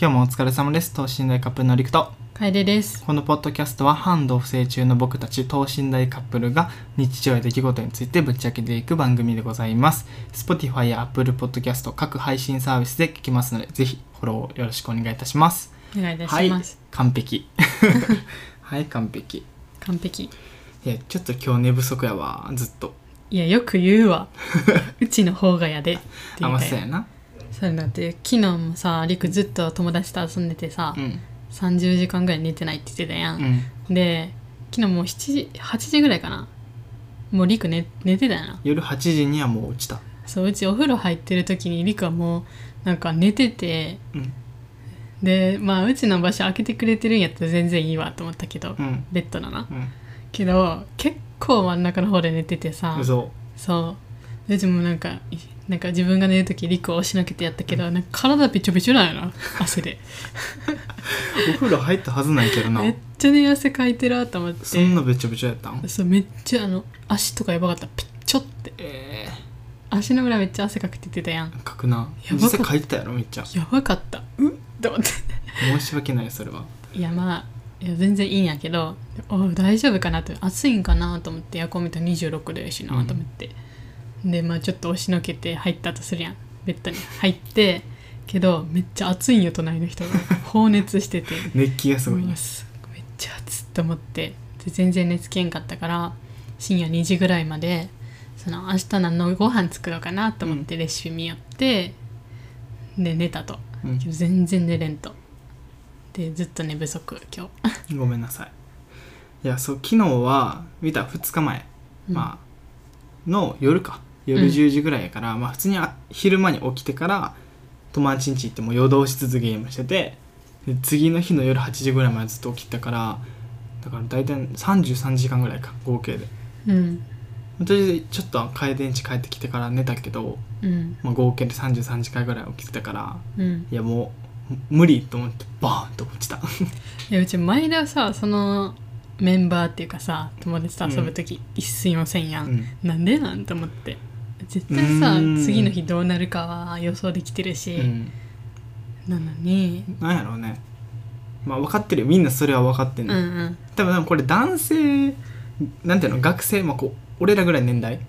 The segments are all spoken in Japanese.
今日もお疲れ様です。等身大カップルのりくと。楓です。このポッドキャストは半同棲中の僕たち等身大カップルが日常や出来事についてぶっちゃけていく番組でございます。Spotify や Apple Podcast 各配信サービスで聞きますのでぜひフォローよろしくお願いいたします。お願いいたはいします、完璧。はい完璧。完璧。いやちょっと今日寝不足やわずっと。いやよく言うわ。うちの方がやであ言いたい。うまそやなそれだって昨日もさりくずっと友達と遊んでてさ、うん。30時間ぐらい寝てないって言ってたや、うん。んで昨日もう7時8時ぐらいかな。もうりく寝寝てたよな。夜8時にはもう落ちた。そううちお風呂入ってる時にりくはもうなんか寝ててうん。でまあうちの場所開けてくれてるんやったら全然いいわと思ったけど、うん。ベッドのな。うん。けど結構真ん中の方で寝ててさ。嘘。そう。うちもなんかいなんか自分が寝る時リクを押しのけてやったけど、なんか体びちょびちょなんやな。汗で。お風呂入ったはずないけどな。めっちゃね汗かいてるわと思って。そんなべちょべちょやったん？そうめっちゃあの足とかやばかった。ピッチョって。え足の裏めっちゃ汗かくって言ってたやん。ー、書くな。やばかった。実際書いてたやろめっちゃ。やばかった。うっと思って。申し訳ないそれは。いやまあいや全然いいんやけどお大丈夫かなって暑いんかなと思ってエアコン見たら26度やしなと思って、でまあちょっと押しのけて入ったとするやん。ベッドに入ってけどめっちゃ暑いんよ隣の人が。放熱してて。熱気がすごいめっちゃ暑っと思って。で全然寝つけんかったから深夜2時ぐらいまでその明日何のご飯作ろうかなと思ってレシピ見よって、で寝たと。うん。全然寝れんと。でずっと寝不足今日。ごめんなさい。いやそう昨日は見た2日前、うん。まあの夜か夜うん10時ぐらいやから、まあ普通にあ昼間に起きてから友達ん家行ってもう夜通し続けゲームしててで次の日の夜8時ぐらいまでずっと起きてたからだから大体33時間ぐらいか合計で。うん。私ちょっと帰電池帰ってきてから寝たけど、うん。まあ、合計で33時間ぐらい起きてたからうん。いやもう無理と思ってバーンと落ちた。いやうち前田さそのメンバーっていうかさ友達と遊ぶ時、一睡もせんやん、うん。なんでなん？と思って絶対さ次の日どうなるかは予想できてるし、うん。なのに。なんやろうね。まあ分かってるよ。みんなそれは分かってんうんの、うん。多分これ男性なんていうの学生まあこう俺らぐらいの年代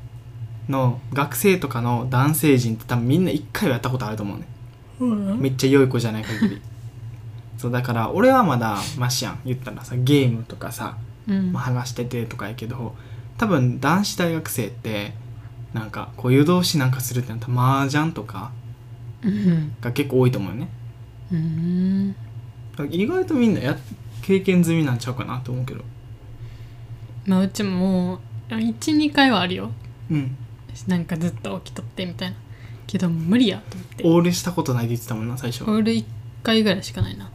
の学生とかの男性陣って多分みんな一回はやったことあると思うね。めっちゃ良い子じゃない限り。そうだから俺はまだマシやん。言ったらさゲームとかさ、うん。まあ、話しててとかやけど多分男子大学生ってなんかこう湯通しなんかするってなったら麻雀とかうん。が結構多いと思うよね。うん。意外とみんなや経験済みなんちゃうかなと思うけど。まあうちももう12回はあるよ。うん。なんかずっと起きとってみたいな。けど無理やと思って。オールしたことないって言ってたもんな最初俺1回ぐらいしかないな。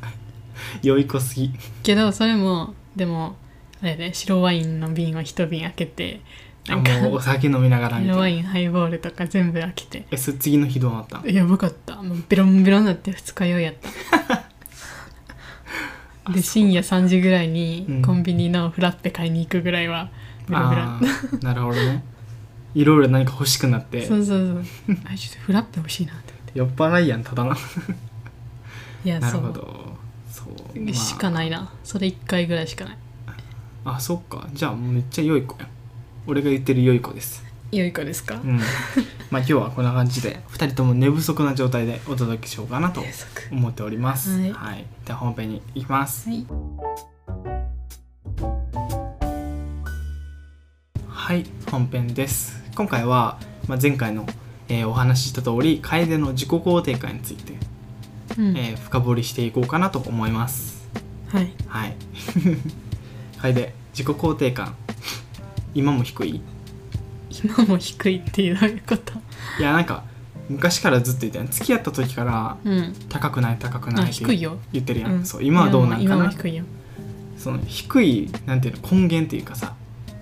良い子すぎ。けどそれもでもあれで白ワインの瓶を一瓶開けてなんか。もうお酒飲みながらみたいな。白ワインハイボールとか全部開けて。えそれ次の日どうなったんやばかったもうベロンベロンになって二日酔いやった。で深夜3時ぐらいにうん。コンビニのフラッペ買いに行くぐらいはベロベロなるほどね。いろいろ何か欲しくなって。そうそうそう。あちょっとフラッペ欲しいなって酔っ払いやんただないやなるほど。そう、まあしかないな。それ1回ぐらいしかない。あそっか。じゃあめっちゃ良い子やん俺が言ってる良い子です。良い子ですか？うん。まあ今日はこんな感じで2人とも寝不足な状態でお届けしようかなと思っております。はい。では本編に行きます。はい。はい本編です。今回は、まあ、前回の、えーお話しした通り楓の自己肯定感について、うん。えー深掘りしていこうかなと思います。はい。はい。楓自己肯定感今も低い？今も低いっていうどういうこと？いやなんか昔からずっと言ってる付き合った時からうん。高くない高くあないって低いよ。言ってるやん、うん。そう今はどうなんかな？今も低いよ。その低いなんていうの根源っていうかさ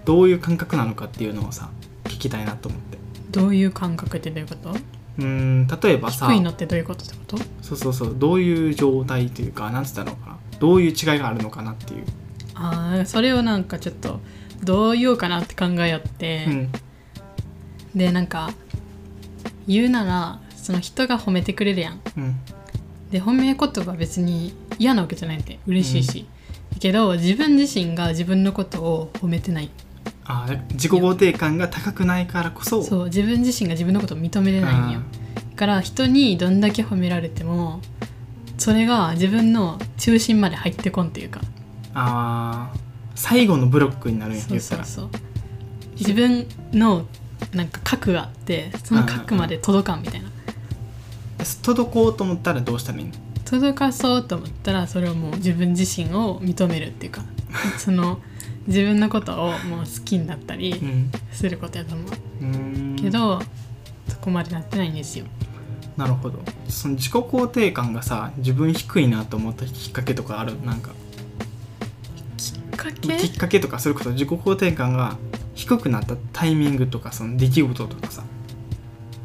どういう感覚なのかっていうのをさ聞きたいなと思って。どういう感覚ってどういうこと？うーん例えばさ低いのってどういうことってこと？そうそうそう。どういう状態というかなんつったのかな？どういう違いがあるのかなっていう、ああそれをなんかちょっとどう言おうかなって考えよって、うん。でなんか言うならその人が褒めてくれるやん。うん。で褒め言葉は別に嫌なわけじゃないんで嬉しいし、けど自分自身が自分のことを褒めてない。あー自己肯定感が高くないからこそ。そう自分自身が自分のことを認めれないんよ。だから人にどんだけ褒められてもそれが自分の中心まで入ってこんっていうか。あー最後のブロックになるんや言ったら。自分のなんか核があってその核まで届かんみたいな。届こうと思ったらどうしたらいいの？届かそうと思ったらそれをもう自分自身を認めるっていうか その自分のことをもう好きになったりうん。することやと思う。うーん。けどそこまでなってないんですよ。なるほど。その自己肯定感がさ自分低いなと思ったきっかけとかある？なんかきっかきけっかけとかそれこそ自己肯定感が低くなったタイミングとかその出来事とかさ。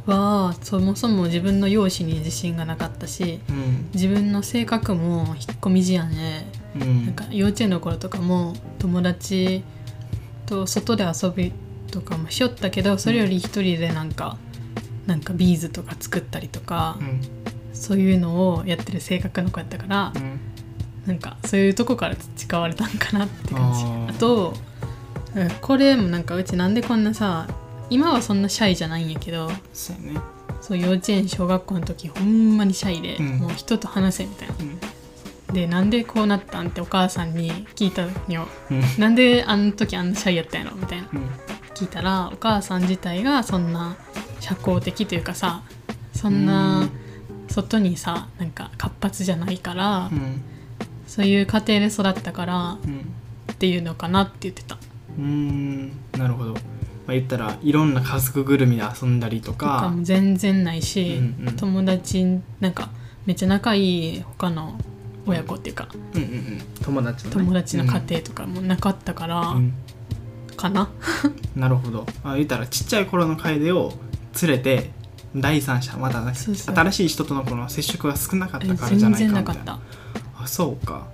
はそもそも自分の容姿に自信がなかったしうん。自分の性格も引っ込み思案でうん。なんか幼稚園の頃とかも友達と外で遊びとかもしよったけどそれより一人でなんかなんかビーズとか作ったりとかうん。そういうのをやってる性格の子やったからうんなんかそういうとこから培われたんかなって感じ。あとうんこれもなんかうちなんでこんなさ今はそんなシャイじゃないんやけどそうやね。そう幼稚園小学校の時ほんまにシャイで、うん。もう人と話せみたいな。うん。でなんでこうなったんってお母さんに聞いたのよ。うん。なんであの時あんなシャイやったんやろみたいな。うん。聞いたらお母さん自体がそんな社交的というかさそんうなん。外にさなんか活発じゃないから、うんそういう家庭で育ったからうん。っていうのかなって言ってた。うーん。なるほど、まあ、言ったらいろんな家族ぐるみで遊んだりととかかも全然ないし、うんうん。友達なんかめっちゃ仲いい他の親子っていうか、うんうんうん。友達の、ね、友達の家庭とかもなかったから、うん。かな。なるほど。あ言ったらちっちゃい頃の楓を連れて第三者まだねそうそう。新しい人とのこの接触が少なかっえたからじゃ全ないかみたな。然ないかった。あそうか。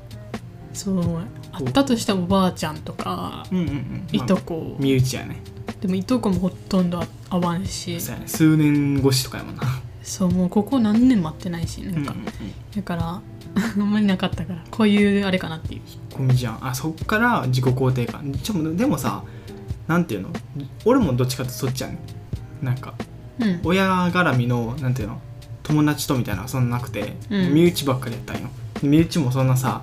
そうあったとしてもおばあちゃんとかうんうんうん。いとまあこ、身内やね。でもいとこもほとんど会わんし。そうやね。数年越しとかやもんな。そうもうここ何年も会ってないしなんか、うんうんうん。だから あんまりなかったからこういうあれかなっていう。ゴミじゃん。あそっから自己肯定感。ちょでもさなんていうの？俺もどっちかってそっちやね。なんかうん。親絡みのなんていうの？友達とみたいなそんななくて、うん。身内ばっかりやったんよ。で身内もそんなさ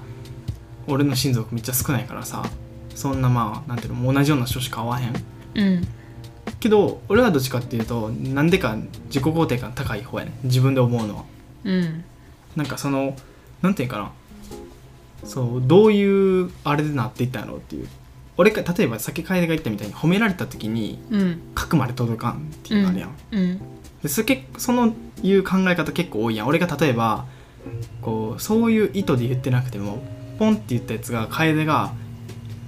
俺の親族めっちゃ少ないからさそんなまあなんていうの同じような人しか会わへん。うん。けど俺はどっちかっていうとなんでか自己肯定感高い方やね自分で思うのは。うん。なんかそのなんていうかな。そうどういうあれでなっていったんやろうっていう。俺が例えばさっき楓が言ったみたいに褒められた時にうん。核まで届かんっていうのあるやん、うん。でそれ結そのいう考え方結構多いやん。俺が例えばこうそういう意図で言ってなくてもポンって言ったやつが楓が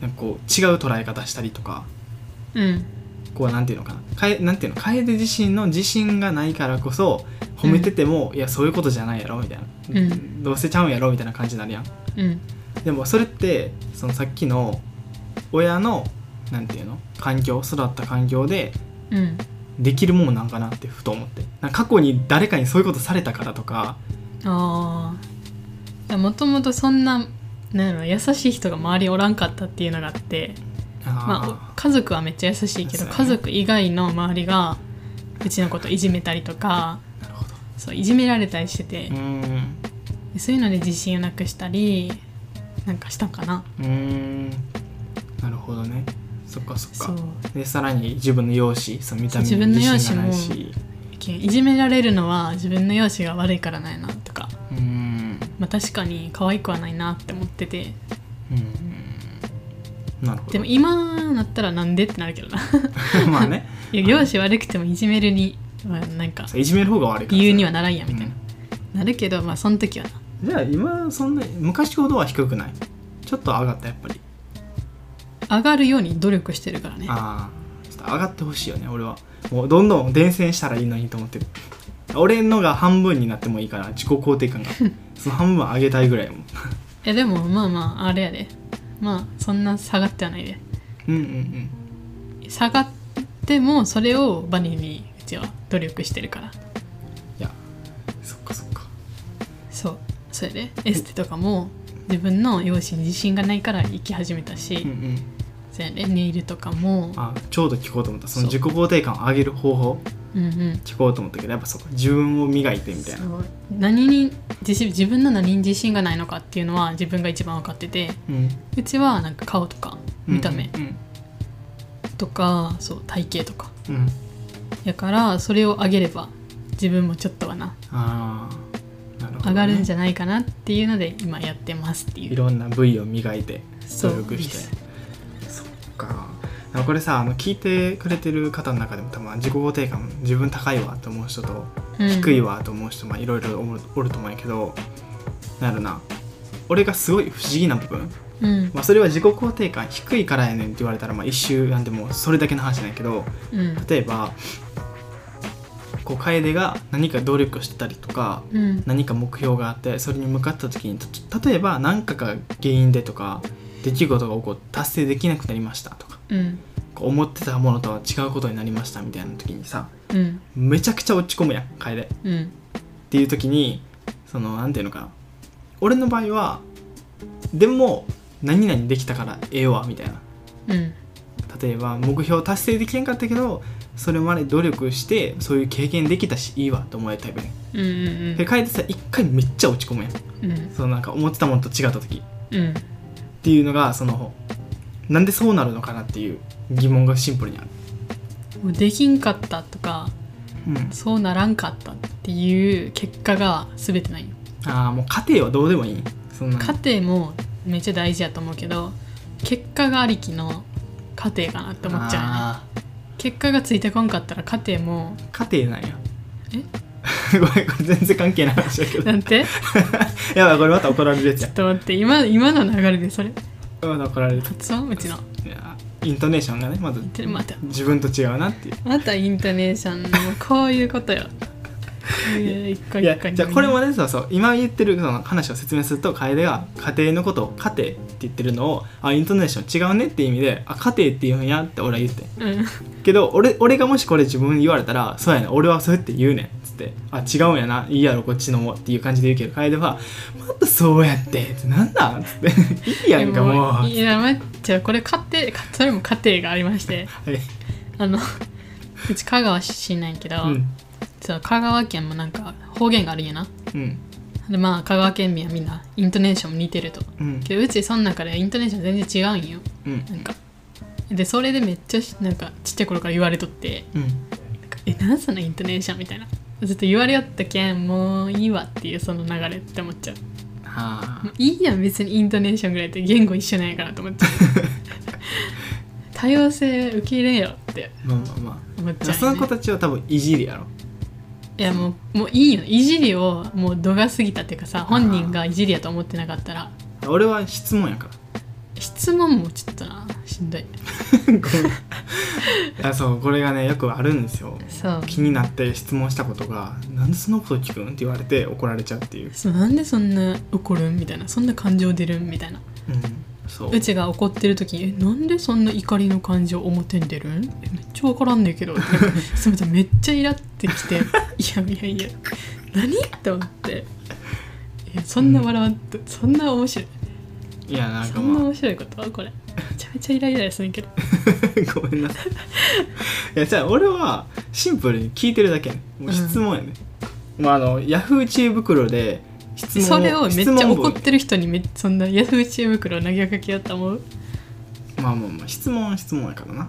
なんかこう違う捉え方したりとかうん。こうなんていうのかな。かえなんていうの？楓自身の自信がないからこそ褒めてても、いやそういうことじゃないやろみたいな、うん。どうせちゃうんやろみたいな感じになるやん。うん。でもそれってそのさっきの親のなんていうの？環境育った環境でうん。できるもんなんかなってふと思って。過去に誰かにそういうことされたからとかああもともとそんななんやろ優しい人が周りおらんかったっていうのがあってまあ、家族はめっちゃ優しいけどね。家族以外の周りがうちのこといじめたりとかなるほど。そういじめられたりしててそういうので自信をなくしたりなんかしたんかな。うーん。なるほどね。そっかそっか。でさらに自分の容姿その見た目に自分の容姿もいじめられるのは自分の容姿が悪いからなんやなとか、うーんまあ、確かに可愛くはないなって思ってて。うーんなるほど。でも今なったらなんでってなるけどな。まあね。いや容姿悪くてもいじめるにはなんかいじめる方が悪い理由にはならんやみたいな、なるけどまあその時はな。じゃあ今そんな昔ほどは低くない？ちょっと上がったやっぱり。上がるように努力してるからね。ああちょっと上がってほしいよね俺は。もうどんどん伝染したらいいのにと思ってる。俺のが半分になってもいいから自己肯定感がその半分上げたいぐらいやもん。いやでもまあまああれやで。まあそんな下がってはないで。うんうんうん。下がってもそれをバネにうちは努力してるから。いやそっかそっか。そう。そうやで。エステとかも自分の容姿に自信がないから行き始めたし、うんうん。そうやで。ネイルとかも。あちょうど聞こうと思った。その自己肯定感を上げる方法聞こうと思ったけどやっぱそこ自分を磨いてみたいな。そう。何に自信自分の何に自信がないのかっていうのは自分が一番分かっててうん。うちはなんか顔とか見た目うんとか、そう体型とか。うん、うんやからそれを上げれば自分もちょっとはなああなるほど、ね、上がるんじゃないかなっていうので今やってますっていいうろんな部位を磨いて努力して。そっかこれさあの聞いてくれてる方の中でも多分自己肯定感自分高いわと思う人とうん。低いわと思う人まあいろいろおると思うんやけどなるな。俺がすごい不思議な部分、うん。まあ、それは自己肯定感低いからやねんって言われたらまあ一周なんでもうそれだけの話なんやけどうん。例えばこう楓が何か努力してたりとかうん。何か目標があってそれに向かった時にた例えば何かが原因でとか出来事が起こって達成できなくなりましたとかうん。こう思ってたものとは違うことになりましたみたいな時にさうん。めちゃくちゃ落ち込むやん楓っうん。ていう時にそのなんていうのかな。俺の場合はでも何々できたからええわみたいな。うん。例えば目標達成できなかったけどそれまで努力してそういう経験できたしいいわと思えたタイプねうんうん。で楓さ一回めっちゃ落ち込むやん。うん。そのなんか思ってたものと違った時。うん。っていうのがそのなんでそうなるのかなっていう疑問がシンプルにある、もうできんかったとかうん、そうならんかったっていう結果が全てないよ。ああもう家庭はどうでもいい。そんな。家庭もめっちゃ大事やと思うけど結果がありきの家庭かなって思っちゃうよね。あ結果がついてこんかったら家庭もー家庭なんや。ごめんこれ全然関係ない話だけど。なんて？やばいこれまた怒られるやつや。ちょっと待って今今の流れでそれまた怒られる発音うちの。いやイントネーションがねまず。でまた。自分と違うなっていう。またイントネーションもうこういうことよ。いやじゃあこれもねそうそう。今言ってるその話を説明すると楓が家庭のことを家庭って言ってるのをあイントネーション違うねっていう意味であ家庭って言うんやって俺は言ってうん。けど俺俺がもしこれ自分に言われたらそうやね俺はそうやって言うねんってあ違うんやないいやろこっちのもっていう感じで言うけど楓はまたそうやってってなん？だっつって いいやんかもう。いや待っちゃうこれ家庭かそれも家庭がありましてはい。あのうち香川出身なんやけど、うん。そう香川県もなんか方言があるんやな。うん。でまあ香川県民はみんなイントネーションも似てると。うん。けどうちその中でイントネーション全然違うんよ。うん。なんか。でそれでめっちゃしなんかちっちゃい頃から言われとってうん。なんかえなんそのイントネーションみたいなずっと言われよったけんもういいわっていうその流れって思っちゃう。はもういいやん別にイントネーションぐらいって言語一緒なんやからと思っちゃう多様性受け入れよって。あまあまあ。ま思っちゃう、あそのね、子たちは多分いじりやろ。いやもうもういいよ。いじりをもう度が過ぎたっていうかさ本人がいじりやと思ってなかったら。俺は質問やから質問もちょっとなしんどい。ごめんいやそうこれがねよくあるんですよ。そう。気になって質問したことが「なんでそのこと聞くん?」って言われて怒られちゃうっていう、そうなんでそんな怒るんみたいな。そんな感情出るんみたいな。うん、そう。うちが怒ってる時に「えなんでそんな怒りの感情表に出るん？えめっちゃ分からんねんけど」すみませんめっちゃイラってきて「いやいやいや。何?」って思って「いやそんな笑わんと、そんな面白いいやなんそんな面白いこと？これ。めちゃめちゃイライラするけど。あ ごめんな。さいいやじゃあ俺はシンプルに聞いてるだけやねもう質問やね、まああのヤフー知恵袋で質問それをめっちゃ怒ってる人にめそんなヤフー知恵袋投げかけようと思う？まあまあまあ質問は質問やからな。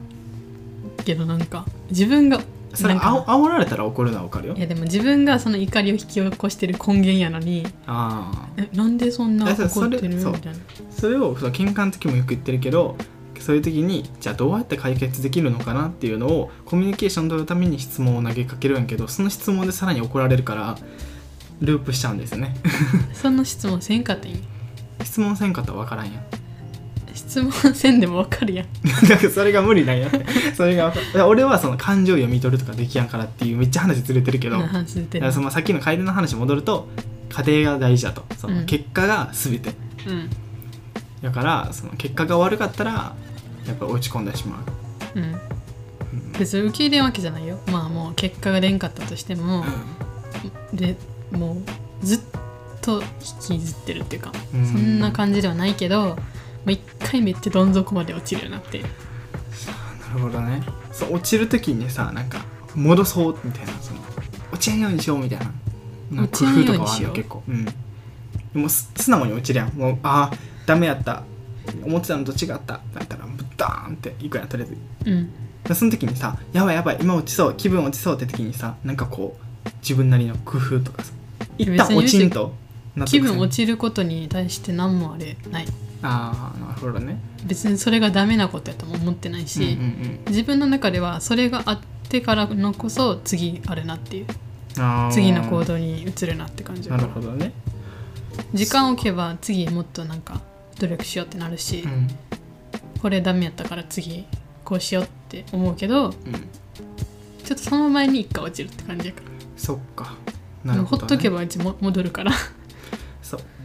けどなんか自分がそれあお煽られたら怒るのは分かるよ。いやでも自分がその怒りを引き起こしてる根源やのにああ。えなんでそんな怒ってる？みたいな。それをその喧嘩の時もよく言ってるけどそういう時にじゃあどうやって解決できるのかなっていうのをコミュニケーション取るために質問を投げかけるんやけどその質問でさらに怒られるからループしちゃうんですよね。その質問せんかったらいい質問せんかったら分からんやん質問せんでもわかるやん。だからそれが無理なんや。ってそれが俺はその感情を読み取るとかできやんからっていうめっちゃ話ずれてるけど、な 話そのさっきの楓の話戻ると家庭が大事だと。そのうん結果が全て、うん。だからその結果が悪かったらやっぱ落ち込んでしまう。うん。別に受け入れんわけじゃないよ。まあもう結果が出んかったとしてもでもうずっと引きずってるっていうかうん。そんな感じではないけどもう一回めっちゃどん底まで落ちるようになって。なるほどね。そう落ちる時にさなんか戻そうみたいなその落ちないようにしようみたいな。なんか工夫とかはあるの結構。うん。でもす素直に落ちるやん。もうああダメやった。思ってたのと違った。ってなったらダーンっていくやんとりあえず。うん。でその時にさやばいやばい今落ちそう気分落ちそうって時にさなんかこう自分なりの工夫とかさ一旦落ちんと気分落ちちることに対して何もあれないああなるほどね。別にそれがダメなことやとも思ってないし、うんうん自分の中ではそれがあってからのこそ次あるなっていう。次の行動に移るなって感じ。なるほどね。時間を置けば次もっとなんか努力しようってなるし、うん。これダメやったから次こうしようって思うけどうん。ちょっとその前に一回落ちるって感じやから。そっか。でもほっとけばばうちも戻るから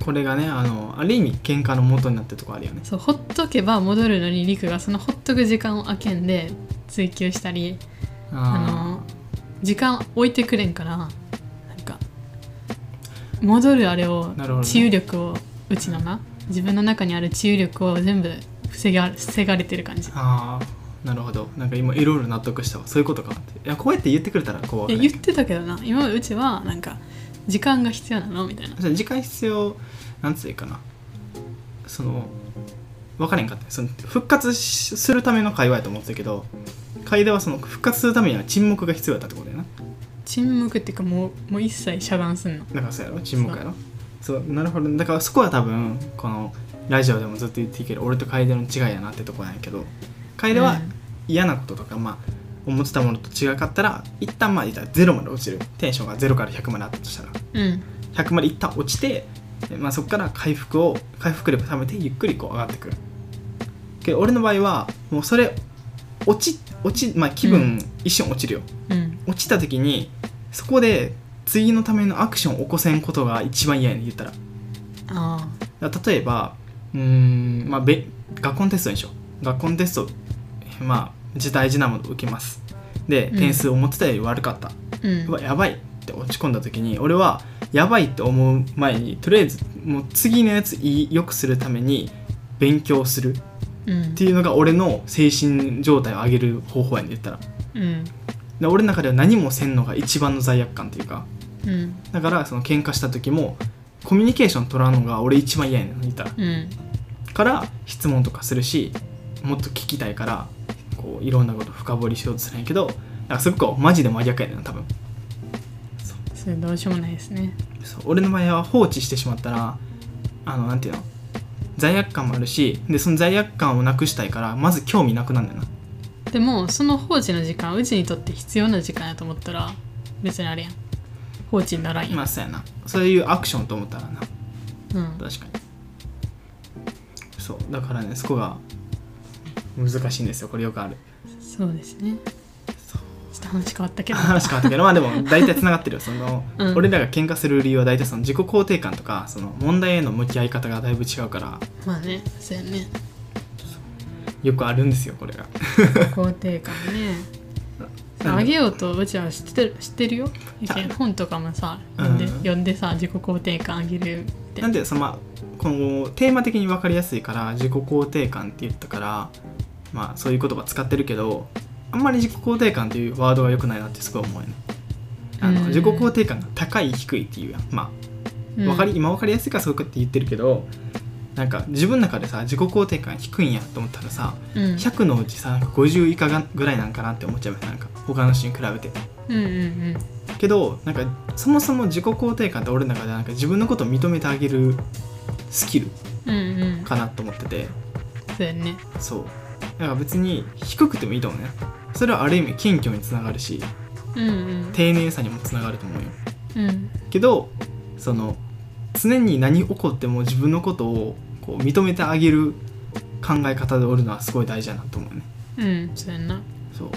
これがねあのある意味喧嘩の元になってるとこあるよね。そうほっとけば戻るのにリクがそのほっとく時間を空けんで追求したりあの時間置いてくれんからなんか戻るあれをね。治癒力をうちのな自分の中にある治癒力を全部防が防がれてる感じ。あーなるほど。なんか今いろいろ納得したわ。そういうことかいやこうやって言ってくれたらこういや言ってたけどな。今うちはなんか時間が必要なの？みたいな。時間必要なんつうかな。その分からへんかった。その復活しするための会話やと思ってたけど楓はその復活するためには沈黙が必要だったってことやな。沈黙っていうかもうもう一切遮断すんの。だからそうやろ？沈黙やろ？そう。なるほど。だからそこは多分このラジオでもずっと言っていける俺と楓の違いやなってとこなんやけど楓はうん。嫌なこととか、まあ思ってたものと違かったら一旦まあ言ったらゼロまで落ちる。テンションがゼロから100まであったとしたら。うん。100まで一旦落ちて、まあ、そこから回復を回復力を貯めてゆっくりこう上がってくる。けど俺の場合はもうそれ落ち落ちまあ気う分一瞬落ちるよ、うん。落ちた時にそこで次のためのアクションを起こせんことが一番嫌やねん言ったら。あ例えばうーんまあべ学校のテストにしよう学校のテストまあ自大事なものを受けます。でうん。点数思ってたより悪かった、あうんやばいって落ち込んだ時に俺はやばいって思う前にとりあえずもう次のやついいよくするために勉強する。うん。っていうのが俺の精神状態を上げる方法やねん言ったら。うん。で俺の中では何もせんのが一番の罪悪感っていうか。うん。だからその喧嘩した時もコミュニケーション取らんのが俺一番嫌やねん言ったら。うん。から質問とかするしもっと聞きたいからこういろんなこと深掘りしようとするんやけどだからすごくマジで真逆やねんな多分。それどうしようもないですね。そう俺の場合は放置してしまったらあのなんていうの？罪悪感もあるしでその罪悪感をなくしたいからまず興味なくなんだよな。でもその放置の時間うちにとって必要な時間やと思ったら別にあれやん。放置にならんやん、まあそうやな。そういうアクションと思ったらな。うん、確かに。そうだからねそこが難しいんですよ。これよくあるそうですね。ちょっと話変わったけど。話変わったけどまあでも大体つながってるよ。その、うん。俺らが喧嘩する理由は大体その自己肯定感とかその問題への向き合い方がだいぶ違うから。まあねそうやね。よくあるんですよこれが。肯定感ね。あげようとうちは知ってる知ってるよ。あ本とかもさ読ん。で,、うん読んでさ自己肯定感上げるってな。んでそのまあこのテーマ的に分かりやすいから自己肯定感って言ったからまあそういう言葉使ってるけどあんまり自己肯定感っていうワードが良くないなってすごい思うよね。あのうん。自己肯定感が高い低いっていうやん。まあわかり、今分かりやすいからそうかって言ってるけどなんか自分の中でさ自己肯定感低いんやと思ったらさうん、100のうちさなんか50以下がぐらいなんかなって思っちゃうなんか他の人に比べて。うんうんうん。けどなんかそもそも自己肯定感って俺の中でなんか自分のことを認めてあげるスキルうんうん。かなと思ってて。そうやね。そうだから別に低くてもいいと思うね。それはある意味謙虚につながるしうんうん。丁寧さにもつながると思うよ。うん。けどその常に何起こっても自分のことをこう認めてあげる考え方でおるのはすごい大事だなと思うね。うんそうやな。そう。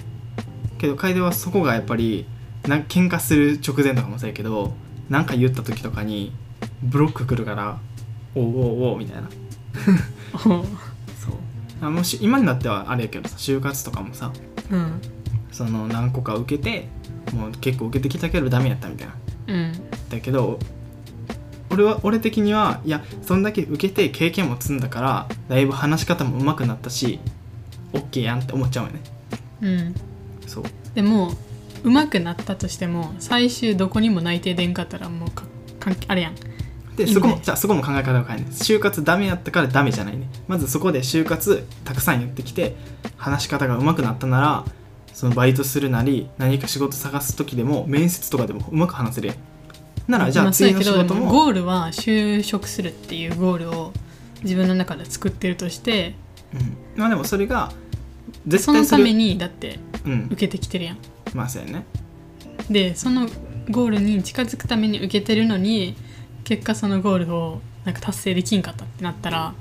けど楓はそこがやっぱりなん喧嘩する直前とかもそうやけど何か言った時とかにブロック来るからおうおうおうみたいな あもし今になってはあれやけどさ就活とかもさうん。その何個か受けてもう結構受けてきたけどダメやったみたいな。うん。だけど俺は俺的にはいやそんだけ受けて経験も積んだからだいぶ話し方も上手くなったし OK やんって思っちゃうよね。うん。そう。でも上手くなったとしても最終どこにも内定出んかったらもうか関係あれやんでそこもじゃあそこも考え方を変えね就活ダメやったからダメじゃないね。まずそこで就活たくさんやってきて話し方が上手くなったならそのバイトするなり何か仕事探す時でも面接とかでもうまく話せるやん。ならじゃまあ次の仕事もゴールは就職するっていうゴールを自分の中で作ってるとしてうん、まあでもそれが絶その対する。ためにだってうん。受けてきてるやん。まあそうやね。でそのゴールに近づくために受けてるのに結果そのゴールをなんか達成できんかったってなったら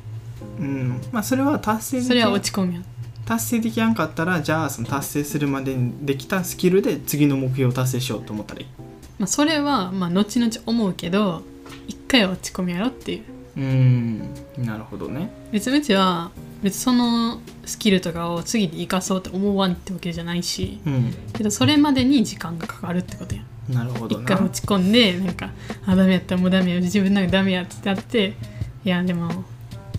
うん。まあそれは達成できそれは落ち込むやん。達成できやんかったらじゃあその達成するまでにできたスキルで次の目標を達成しようと思ったらいい。まあ、それはまあ後々思うけど一回は落ち込むやろっていう。うん。なるほどね。別にうちは別にそのスキルとかを次で生かそうって思わんってわけじゃないしうん。けどそれまでに時間がかかるってことやんなるほどな。一回落ち込んでなんかあダメやったらもうダメや自分なんかダメやってなっていやでも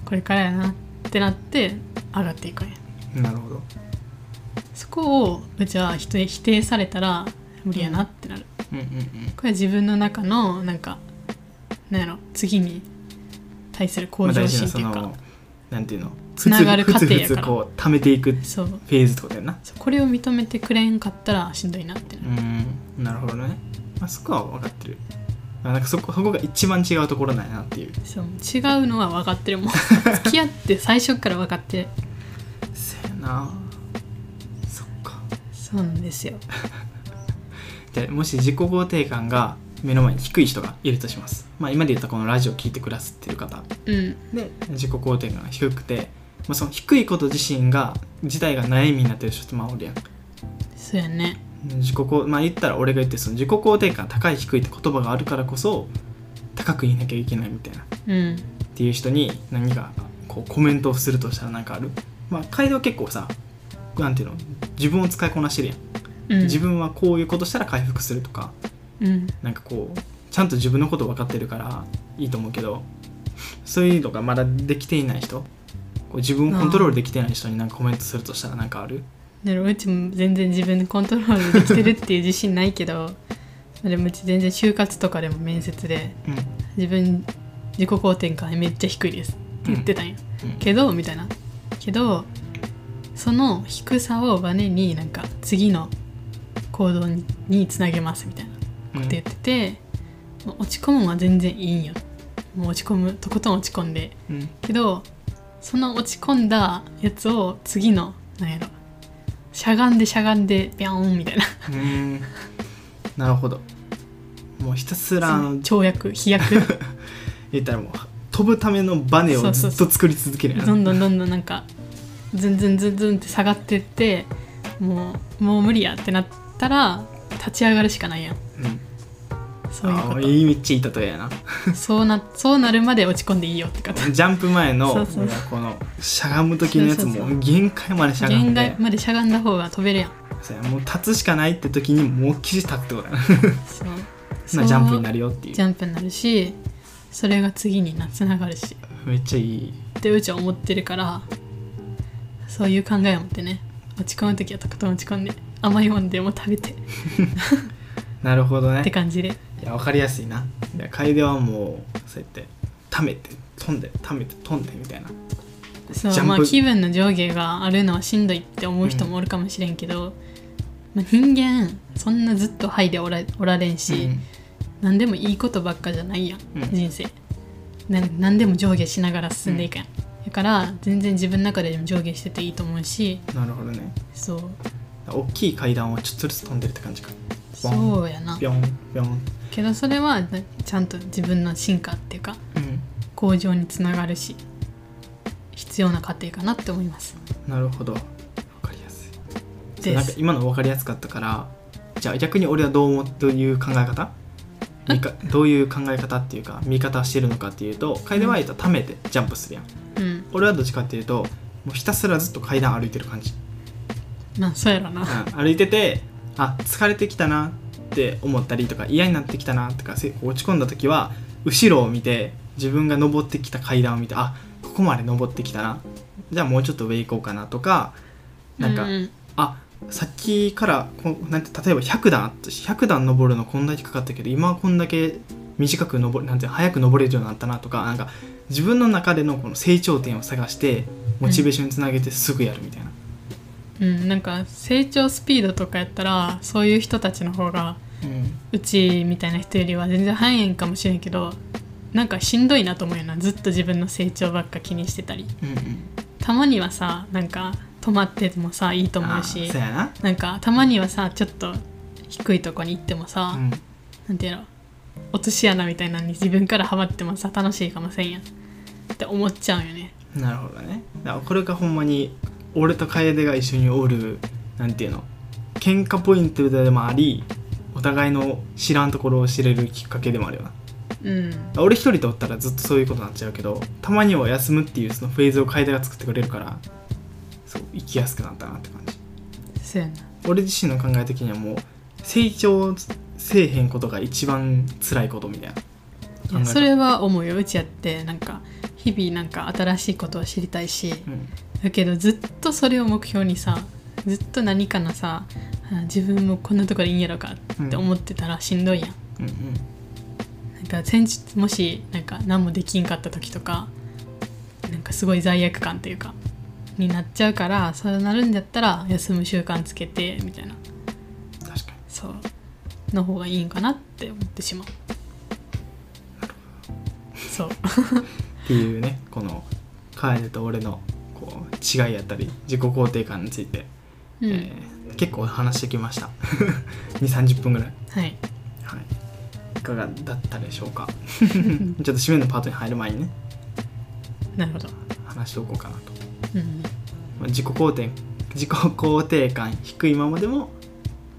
これからやなってなって上がっていくんや。なるほど。そこをうちは人に否定されたら無理やなってなる、うんうんこれは自分の中のなんかなんやろ次に対するうん、まあ、向上心っていうか、なそのなんていうのつながる過程やから。こう貯めていくフそう。ェーズってことやな。これを認めてくれんかったらしんどいなってなる、うんなるほどね、まあ、そこは分かってる。あなんかそこそこが一番違うところなんやなっていう。そう違うのは分かってるもん。付き合って最初から分かってせやな。そっか。そうなんですよ。じゃあもし自己肯定感が目の前に低い人がいるとします。まあ今で言ったこのラジオ聞いてくださってる方。うん。で自己肯定感が低くて、まあ、その低いこと自身が自体が悩みになってる人ってまあおるやん。そうやね自己肯まあ言ったら俺が言ってその自己肯定感高い低いって言葉があるからこそ高く言いなきゃいけないみたいな。っうん。ていう人に何かこうコメントをするとしたら何かある？まあ楓は結構さなんていうの？自分を使いこなしてるやん、うん。自分はこういうことしたら回復するとかうん。なんかこうちゃんと自分のこと分かってるからいいと思うけどそういうのがまだできていない人こう自分をコントロールできてない人になんかコメントするとしたら何かある？でもうちも全然自分でコントロールできてるっていう自信ないけど でもうち全然就活とかでも面接でうん。自分自己肯定感めっちゃ低いですって言ってたんや、うん。けどみたいな。けどその低さをバネになんか次の行動ににつなげますみたいなこと言ってて、もう落ち込むのは全然いいんよ。もう落ち込むとことん落ち込んで。うん。けどその落ち込んだやつを次のなんやろしゃがんでしゃがんでビャーンみたいな。うん。うんなるほど。もうひたすら跳躍飛躍。言ったらもう飛ぶためのバネをずっと作り続けるどんどんどんどんなんかズンズンズンズンって下がってってもうもう無理やってなったら立ち上がるしかないやんそういうこあいいめっちゃいい例えやな。とそうなそうなるまで落ち込んでいいよってこと。ジャンプ前のこのしゃがむ時のやつも限界までしゃがん限で界までしゃがんだ方が飛べるやん。そうやもう立つしかないって時にもうきり立つってことやな。そう。なジャンプになるるよっていう。ジャンプになるしそれが次になつながるし。めっちゃいい。ってうちは思ってるからそういう考えを持ってね落ち込む時はとことん落ち込んで甘いもんでも食べて。っ なるほどてね感じでいや分かりやすいな。楓はもうそうやって溜めて飛んで溜めて飛んでみたいな。そうまあ気分の上下があるのはしんどいって思う人もおるかもしれんけど、まあ、人間そんなずっとハイでおらおられんし、何でもいいことばっかじゃないやん、うん。人生。な何でも上下しながら進んでいくやん、だから全然自分の中でも上下してていいと思うしうんなるほどね。そう。大きい階段をちょっとずつ飛んでるって感じか。そうやな。ビョンビョンけどそれはなちゃんと自分の進化っていうかうん。向上につながるし必要な過程かなって思います。なるほど。分かりやすい。なんか今の分かりやすかったからじゃあ逆に俺はどう思どういう考え方？見かどういう考え方っていうか見方してるのかっていうと楓はためてジャンプするやん。うん。俺はどっちかっていうともうひたすらずっと階段歩いてる感じ、まあそうやろな。うん、歩いててあ疲れてきたなって思ったりとか嫌になってきたなとかせ落ち込んだ時は後ろを見て自分が登ってきた階段を見てあここまで登ってきたな。じゃあもうちょっと上行こうかなとかなんか、ううあさっきからこうなんて例えば100段あったし100段登るのこんだけかかったけど今はこんだけ短く登るなんて早く登れるようになったなとかなんか自分の中でのこの成長点を探してモチベーションにつなげてすぐやるみたいな、うん、なんか成長スピードとかやったらそういう人たちの方がうん。うちみたいな人よりは全然早いん。かもしれん。けどなん。かしん。どいなと思うよなずっと自分の成長ばっか気にしてたりうん。うん。たまにはさなん。か止まっててもさいいと思うしな、ん。かたまにはさちょっと低いとこに行ってもさ、うん、なん。ていうの落とし穴みたいなのに自分からハマってもさ楽しいかもしれん。やん。って思っちゃうよねなるほどねだからこれがほん。まに俺と楓が一緒におるなん。ていうの喧嘩ポイントでもありお互いの知らんところを知れるきっかけでもあるよな。うん。俺一人とおったらずっとそういうことになっちゃうけどたまには休むっていうそのフェーズを楓が作ってくれるからそう生きやすくなったなって感じ。そうやな。俺自身の考え的にはもう成長せえへんことが一番辛いことみたいな。それは思うよ。うちやってなんか日々なんか新しいことを知りたいしうん。だけどずっとそれを目標にさずっと何かのさあ自分もこんなところでいいんやろかって思ってたらしんどいやん、うんうん。なんか先日もしなんか何もできんかった時とかなんかすごい罪悪感というかになっちゃうからそうなるんだったら休む習慣つけてみたいな。確かに。そう。の方がいいんかなって思ってしまう。そう。っていうねこの楓と俺のこう違いやったり自己肯定感について、うん、えー結構話してきました。2 3 0分ぐらい、はい。はい、いかがだったでしょうか。ちょっと締めのパートに入る前にね。なるほど、話しておこうかなと。うん、まあ自己肯定自己肯定感低いままでも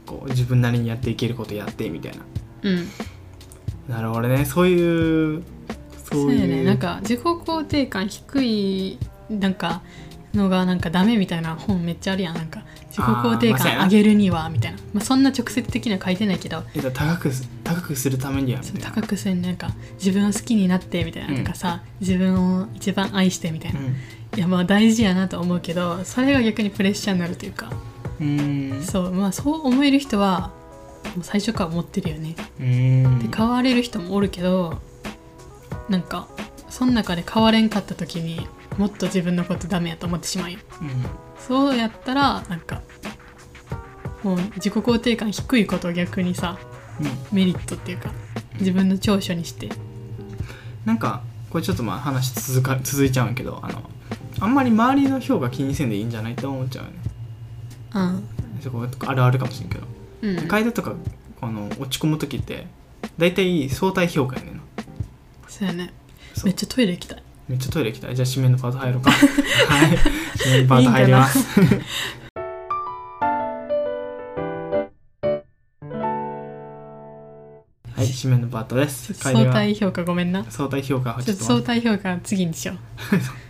こう自分なりにやっていけることやってみたいな。うん。なるほどね。そういうそそういうね。なんか自己肯定感低いなんかのがなんかダメみたいな本めっちゃあるやん。なんか自己肯定感上げるにはみたいな、まあ、そんな直接的には書いてないけどえっと高くす高くするためにはみたいな。高くするなんか。自分を好きになってみたいな。とかさ、自分を一番愛してみたいな、いやまあ大事やなと思うけどそれが逆にプレッシャーになるというか、うん。そうまあそう思える人はもう最初から思ってるよね、で変われる人もおるけどなんかその中で変われんかった時にもっと自分のことダメやと思ってしまうよ。うん。そうやったらなんかもう自己肯定感低いことを逆にさうん。メリットっていうか自分の長所にして。なんかこれちょっとまあ話続か続いちゃうんやけどあのあんまり周りの評価気にせんでいいんじゃないと思っちゃうよね。うんそこあるあるかもしれんけど。うん。楓とかこの落ち込む時って大体相対評価やねんな。そうやね。めっちゃトイレ行きたいめっちゃトイレ行きたい。じゃあ締めのパート入ろうか。はい。締めのパート入ります。はい締めのパートです。相対評価ごめんな。相対評価をちょっと相対評価次にしよう。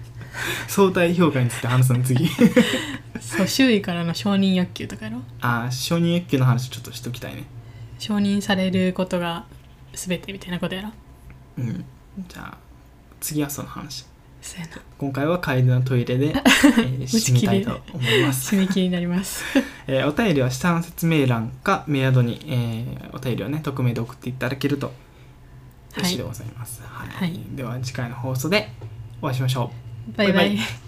相対評価について話すの次。そう周囲からの承認欲求とかやろ？あー承認欲求の話ちょっとしときたいね。承認されることが全てみたいなことやろ？うん。じゃあ次はその話。そうやな。今回は楓のトイレで、えー締めたいと思います。締め切りになります。えーお便りは下の説明欄かメアドに、えーお便りをね匿名で送っていただけると嬉しいでございます、はい。はい。では次回の放送でお会いしましょう。バイバイ。バイバイ